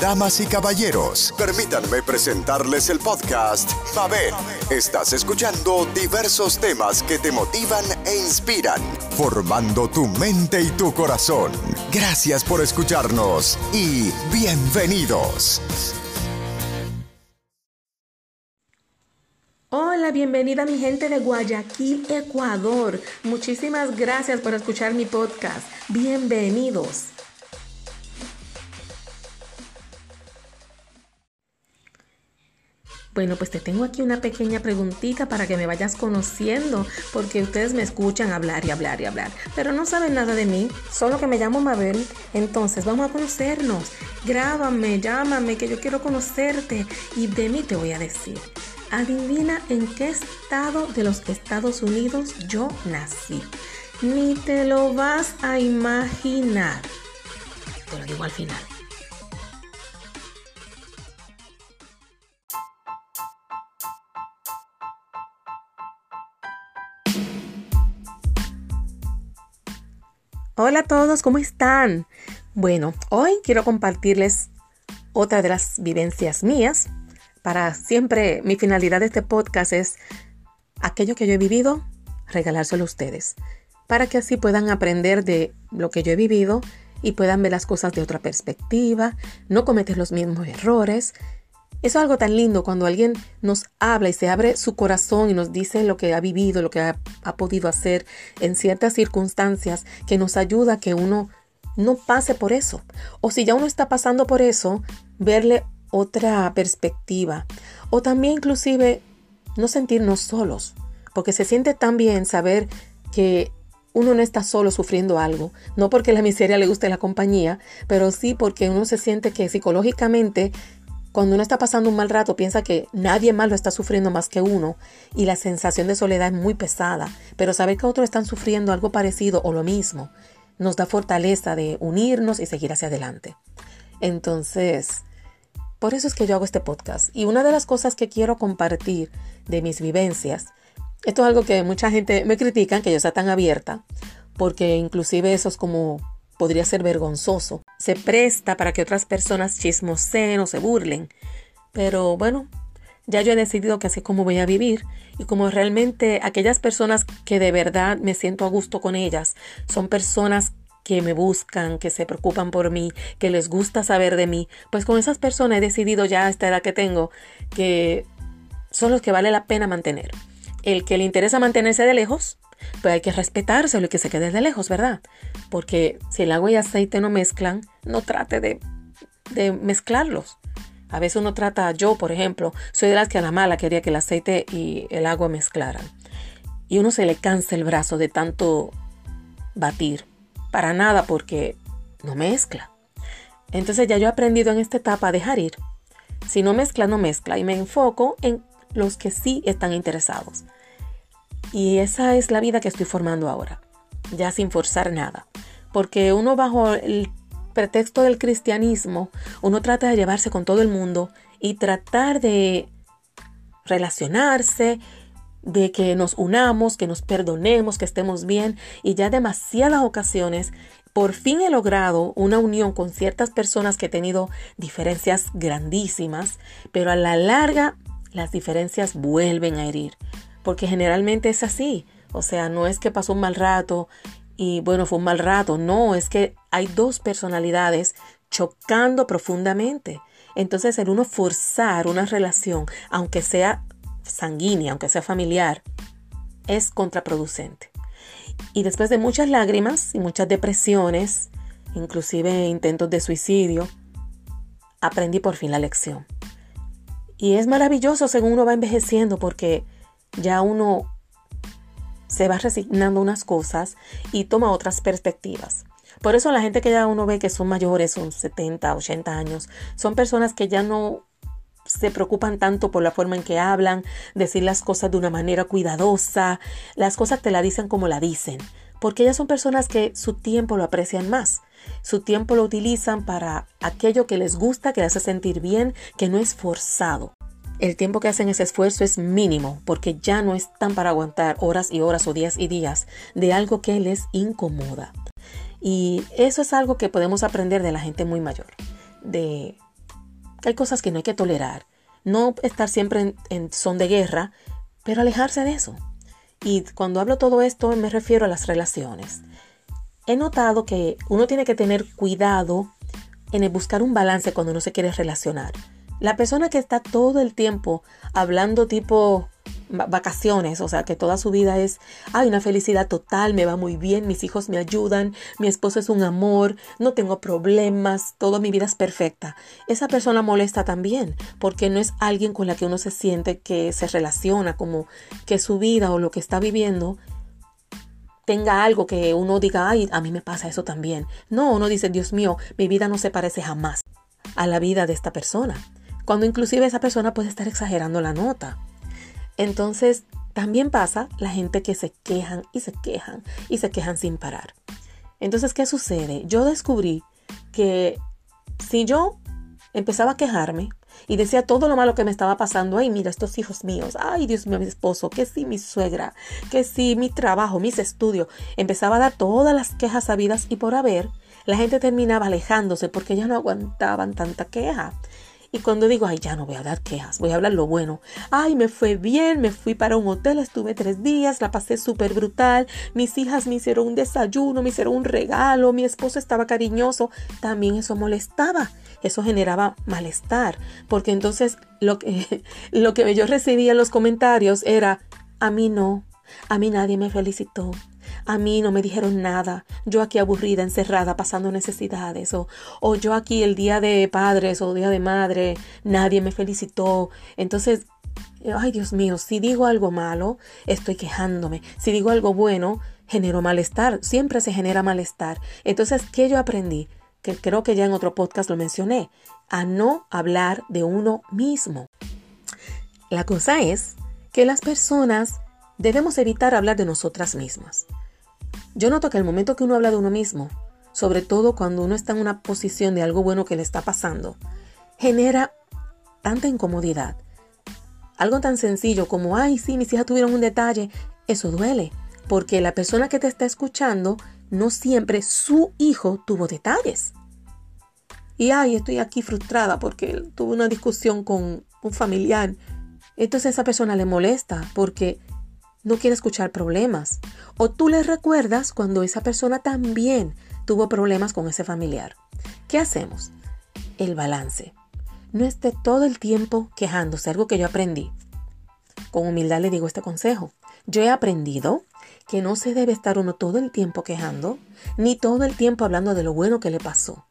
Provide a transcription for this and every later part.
Damas y caballeros, permítanme presentarles el podcast Mabel. Estás escuchando diversos temas que te motivan e inspiran, formando tu mente y tu corazón. Gracias por escucharnos y bienvenidos. Hola, bienvenida mi gente de Guayaquil, Ecuador. Muchísimas gracias por escuchar mi podcast. Bienvenidos. Bueno, pues te tengo aquí una pequeña preguntita para que me vayas conociendo, porque ustedes me escuchan hablar y hablar y hablar, pero no saben nada de mí, solo que me llamo Mabel. Entonces, vamos a conocernos. Grábame, llámame, que yo quiero conocerte y de mí te voy a decir. Adivina en qué estado de los Estados Unidos yo nací. Ni te lo vas a imaginar. Te lo digo al final. Hola a todos, ¿cómo están? Bueno, hoy quiero compartirles otra de las vivencias mías. Para siempre, mi finalidad de este podcast es aquello que yo he vivido, regalárselo a ustedes, para que así puedan aprender de lo que yo he vivido y puedan ver las cosas de otra perspectiva, no cometer los mismos errores eso es algo tan lindo cuando alguien nos habla y se abre su corazón y nos dice lo que ha vivido, lo que ha, podido hacer en ciertas circunstancias, que nos ayuda a que uno no pase por eso. O si ya uno está pasando por eso, verle otra perspectiva. O también inclusive no sentirnos solos, porque se siente tan bien saber que uno no está solo sufriendo algo, no porque la miseria le guste la compañía, pero sí porque uno se siente que psicológicamente cuando uno está pasando un mal rato, piensa que nadie más lo está sufriendo más que uno y la sensación de soledad es muy pesada, pero saber que otros están sufriendo algo parecido o lo mismo nos da fortaleza de unirnos y seguir hacia adelante. Entonces, por eso es que yo hago este podcast. Y una de las cosas que quiero compartir de mis vivencias, esto es algo que mucha gente me critica, que yo sea tan abierta, porque inclusive eso es como podría ser vergonzoso. Se presta para que otras personas chismoseen o se burlen. Pero bueno, ya yo he decidido que así como voy a vivir y como realmente aquellas personas que de verdad me siento a gusto con ellas son personas que me buscan, que se preocupan por mí, que les gusta saber de mí, pues con esas personas he decidido ya a esta edad que tengo que son los que vale la pena mantener. El que le interesa mantenerse de lejos, pues hay que respetárselo y que se quede de lejos, ¿verdad? Porque si el agua y aceite no mezclan, no trate de, de mezclarlos. A veces uno trata, yo por ejemplo, soy de las que a la mala quería que el aceite y el agua mezclaran. Y uno se le cansa el brazo de tanto batir. Para nada porque no mezcla. Entonces ya yo he aprendido en esta etapa a dejar ir. Si no mezcla, no mezcla. Y me enfoco en los que sí están interesados. Y esa es la vida que estoy formando ahora, ya sin forzar nada. Porque uno bajo el pretexto del cristianismo, uno trata de llevarse con todo el mundo y tratar de relacionarse, de que nos unamos, que nos perdonemos, que estemos bien. Y ya demasiadas ocasiones, por fin he logrado una unión con ciertas personas que he tenido diferencias grandísimas, pero a la larga las diferencias vuelven a herir porque generalmente es así. O sea, no es que pasó un mal rato y bueno, fue un mal rato. No, es que hay dos personalidades chocando profundamente. Entonces, el uno forzar una relación, aunque sea sanguínea, aunque sea familiar, es contraproducente. Y después de muchas lágrimas y muchas depresiones, inclusive intentos de suicidio, aprendí por fin la lección. Y es maravilloso según uno va envejeciendo porque ya uno se va resignando unas cosas y toma otras perspectivas. Por eso la gente que ya uno ve que son mayores, son 70, 80 años, son personas que ya no se preocupan tanto por la forma en que hablan, decir las cosas de una manera cuidadosa, las cosas te la dicen como la dicen, porque ellas son personas que su tiempo lo aprecian más, su tiempo lo utilizan para aquello que les gusta, que les hace sentir bien, que no es forzado el tiempo que hacen ese esfuerzo es mínimo porque ya no están para aguantar horas y horas o días y días de algo que les incomoda. Y eso es algo que podemos aprender de la gente muy mayor, de que hay cosas que no hay que tolerar. No estar siempre en, son de guerra, pero alejarse de eso. Y cuando hablo todo esto me refiero a las relaciones. He notado que uno tiene que tener cuidado en buscar un balance cuando uno se quiere relacionar. La persona que está todo el tiempo hablando tipo vacaciones, o sea, que toda su vida es, hay una felicidad total, me va muy bien, mis hijos me ayudan, mi esposo es un amor, no tengo problemas, toda mi vida es perfecta. Esa persona molesta también, porque no es alguien con la que uno se siente que se relaciona, como que su vida o lo que está viviendo tenga algo que uno diga, ay, a mí me pasa eso también. No, uno dice, Dios mío, mi vida no se parece jamás a la vida de esta persona. Cuando inclusive esa persona puede estar exagerando la nota. Entonces, también pasa la gente que se quejan y se quejan y se quejan sin parar. Entonces, ¿qué sucede? Yo descubrí que si yo empezaba a quejarme y decía todo lo malo que me estaba pasando, ay, mira, estos hijos míos, ay, Dios mío, mi esposo, que sí, mi suegra, que sí, mi trabajo, mis estudios, empezaba a dar todas las quejas sabidas y por haber, la gente terminaba alejándose porque ya no aguantaban tanta queja. Y cuando digo, ay, ya no voy a dar quejas, voy a hablar lo bueno. Ay, me fue bien, me fui para un hotel, estuve tres días, la pasé súper brutal. Mis hijas me hicieron un desayuno, me hicieron un regalo, mi esposo estaba cariñoso. También eso molestaba, eso generaba malestar. Porque entonces lo que, lo que yo recibía en los comentarios era, a mí no, a mí nadie me felicitó. A mí no me dijeron nada. Yo aquí aburrida, encerrada, pasando necesidades. O, o yo aquí el día de padres o día de madre, nadie me felicitó. Entonces, ay Dios mío, si digo algo malo, estoy quejándome. Si digo algo bueno, genero malestar. Siempre se genera malestar. Entonces, ¿qué yo aprendí? Que creo que ya en otro podcast lo mencioné. A no hablar de uno mismo. La cosa es que las personas debemos evitar hablar de nosotras mismas. Yo noto que el momento que uno habla de uno mismo, sobre todo cuando uno está en una posición de algo bueno que le está pasando, genera tanta incomodidad. Algo tan sencillo como, ay, sí, mis hijas tuvieron un detalle, eso duele, porque la persona que te está escuchando no siempre su hijo tuvo detalles. Y ay, estoy aquí frustrada porque tuve una discusión con un familiar. Entonces a esa persona le molesta porque no quiere escuchar problemas. O tú le recuerdas cuando esa persona también tuvo problemas con ese familiar. ¿Qué hacemos? El balance. No esté todo el tiempo quejándose, algo que yo aprendí. Con humildad le digo este consejo. Yo he aprendido que no se debe estar uno todo el tiempo quejando, ni todo el tiempo hablando de lo bueno que le pasó.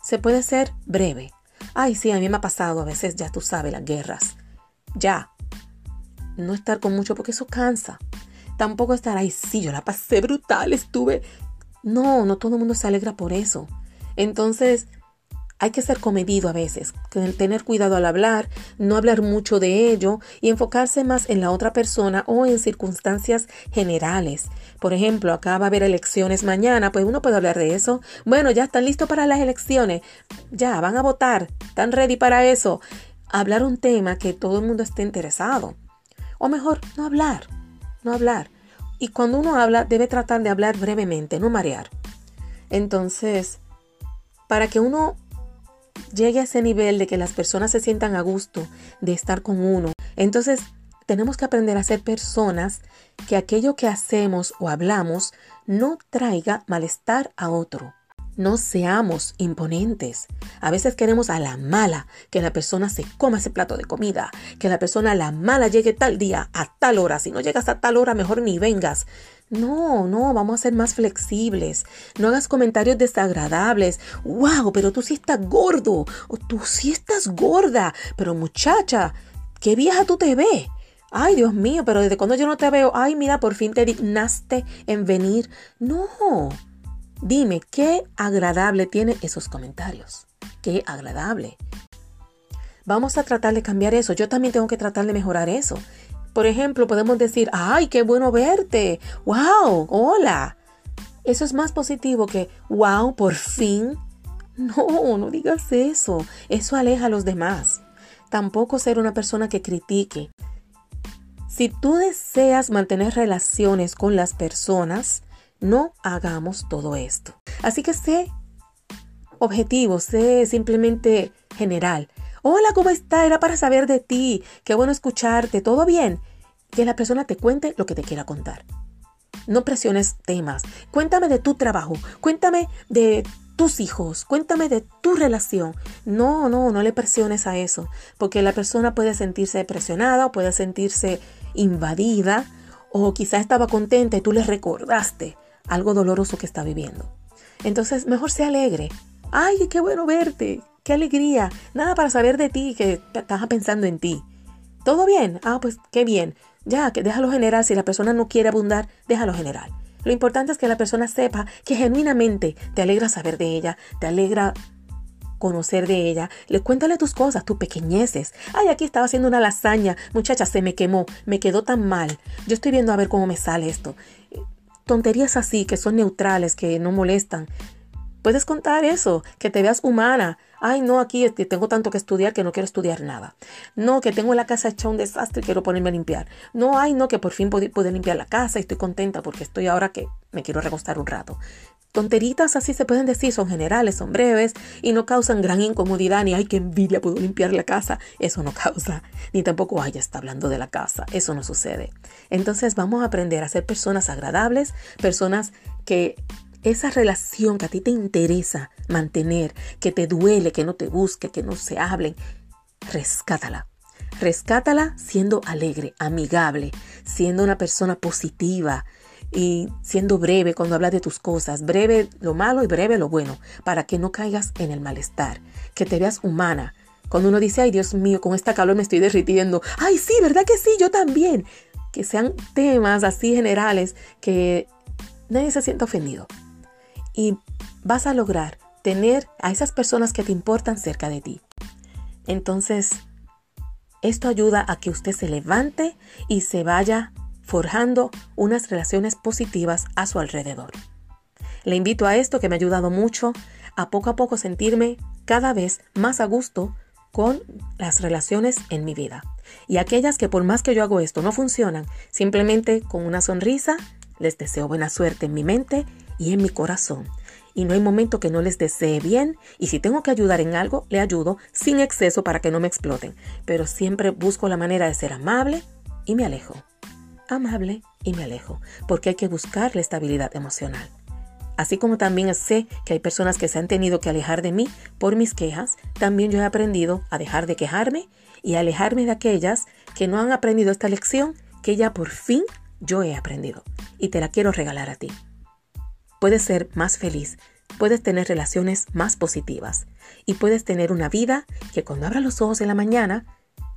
Se puede ser breve. Ay, sí, a mí me ha pasado a veces, ya tú sabes, las guerras. Ya, no estar con mucho porque eso cansa. Tampoco estar ahí, sí, yo la pasé brutal, estuve... No, no todo el mundo se alegra por eso. Entonces, hay que ser comedido a veces, tener cuidado al hablar, no hablar mucho de ello y enfocarse más en la otra persona o en circunstancias generales. Por ejemplo, acá va a haber elecciones mañana, pues uno puede hablar de eso. Bueno, ya están listos para las elecciones, ya van a votar, están ready para eso. Hablar un tema que todo el mundo esté interesado. O mejor, no hablar, no hablar. Y cuando uno habla, debe tratar de hablar brevemente, no marear. Entonces, para que uno llegue a ese nivel de que las personas se sientan a gusto de estar con uno, entonces tenemos que aprender a ser personas que aquello que hacemos o hablamos no traiga malestar a otro. No seamos imponentes. A veces queremos a la mala que la persona se coma ese plato de comida, que la persona a la mala llegue tal día, a tal hora. Si no llegas a tal hora, mejor ni vengas. No, no, vamos a ser más flexibles. No hagas comentarios desagradables. ¡Wow! Pero tú sí estás gordo. Tú sí estás gorda. Pero muchacha, qué vieja tú te ves. Ay, Dios mío, pero desde cuando yo no te veo, ay, mira, por fin te dignaste en venir. No, Dime, qué agradable tienen esos comentarios. Qué agradable. Vamos a tratar de cambiar eso. Yo también tengo que tratar de mejorar eso. Por ejemplo, podemos decir, ay, qué bueno verte. Wow, hola. Eso es más positivo que, wow, por fin. No, no digas eso. Eso aleja a los demás. Tampoco ser una persona que critique. Si tú deseas mantener relaciones con las personas, no hagamos todo esto. Así que sé objetivo, sé simplemente general. Hola, ¿cómo está? Era para saber de ti. Qué bueno escucharte. ¿Todo bien? Que la persona te cuente lo que te quiera contar. No presiones temas. Cuéntame de tu trabajo. Cuéntame de tus hijos. Cuéntame de tu relación. No, no, no le presiones a eso. Porque la persona puede sentirse presionada o puede sentirse invadida. O quizás estaba contenta y tú le recordaste algo doloroso que está viviendo. Entonces, mejor sea alegre. Ay, qué bueno verte. Qué alegría. Nada para saber de ti, que estás pensando en ti. ¿Todo bien? Ah, pues qué bien. Ya, que déjalo general. Si la persona no quiere abundar, déjalo general. Lo importante es que la persona sepa que genuinamente te alegra saber de ella, te alegra conocer de ella. Le cuéntale tus cosas, tus pequeñeces. Ay, aquí estaba haciendo una lasaña. Muchacha, se me quemó. Me quedó tan mal. Yo estoy viendo a ver cómo me sale esto. Tonterías así, que son neutrales, que no molestan. Puedes contar eso, que te veas humana. Ay, no, aquí tengo tanto que estudiar que no quiero estudiar nada. No, que tengo la casa hecha un desastre y quiero ponerme a limpiar. No, ay, no, que por fin pude, limpiar la casa y estoy contenta porque estoy ahora que me quiero recostar un rato. Tonteritas así se pueden decir, son generales, son breves y no causan gran incomodidad ni ay, qué envidia, puedo limpiar la casa. Eso no causa. Ni tampoco, ay, ya está hablando de la casa. Eso no sucede. Entonces vamos a aprender a ser personas agradables, personas que esa relación que a ti te interesa mantener, que te duele, que no te busque, que no se hablen, rescátala. Rescátala siendo alegre, amigable, siendo una persona positiva y siendo breve cuando hablas de tus cosas, breve lo malo y breve lo bueno, para que no caigas en el malestar, que te veas humana. Cuando uno dice, ay Dios mío, con esta calor me estoy derritiendo, ay sí, ¿verdad que sí? Yo también. Que sean temas así generales que nadie se sienta ofendido y vas a lograr tener a esas personas que te importan cerca de ti. Entonces, esto ayuda a que usted se levante y se vaya forjando unas relaciones positivas a su alrededor. Le invito a esto que me ha ayudado mucho a poco a poco sentirme cada vez más a gusto con las relaciones en mi vida. Y aquellas que por más que yo hago esto no funcionan, simplemente con una sonrisa les deseo buena suerte en mi mente y en mi corazón. Y no hay momento que no les desee bien y si tengo que ayudar en algo, le ayudo sin exceso para que no me exploten. Pero siempre busco la manera de ser amable y me alejo. Amable y me alejo, porque hay que buscar la estabilidad emocional. Así como también sé que hay personas que se han tenido que alejar de mí por mis quejas, también yo he aprendido a dejar de quejarme y a alejarme de aquellas que no han aprendido esta lección que ya por fin yo he aprendido. Y te la quiero regalar a ti puedes ser más feliz, puedes tener relaciones más positivas y puedes tener una vida que cuando abras los ojos en la mañana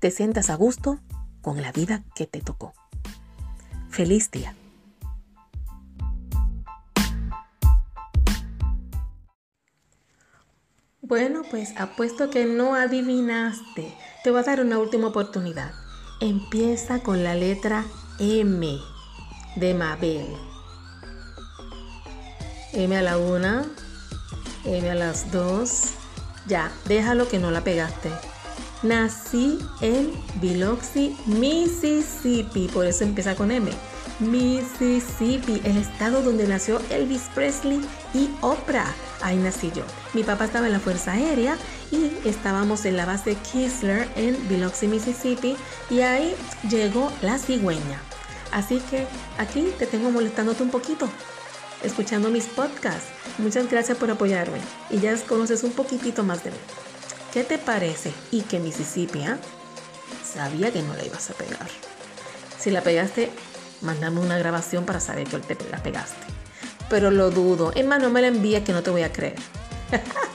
te sientas a gusto con la vida que te tocó. Feliz día. Bueno, pues apuesto que no adivinaste. Te voy a dar una última oportunidad. Empieza con la letra M de Mabel. M a la una, M a las dos. Ya, déjalo que no la pegaste. Nací en Biloxi, Mississippi, por eso empieza con M. Mississippi, el estado donde nació Elvis Presley y Oprah. Ahí nací yo. Mi papá estaba en la Fuerza Aérea y estábamos en la base Kisler en Biloxi, Mississippi y ahí llegó la cigüeña. Así que aquí te tengo molestándote un poquito escuchando mis podcasts. Muchas gracias por apoyarme y ya conoces un poquitito más de mí. ¿Qué te parece? Y que Mississippi, ¿ah? Sabía que no la ibas a pegar. Si la pegaste, mándame una grabación para saber que la pegaste. Pero lo dudo. Es más, no me la envíes que no te voy a creer.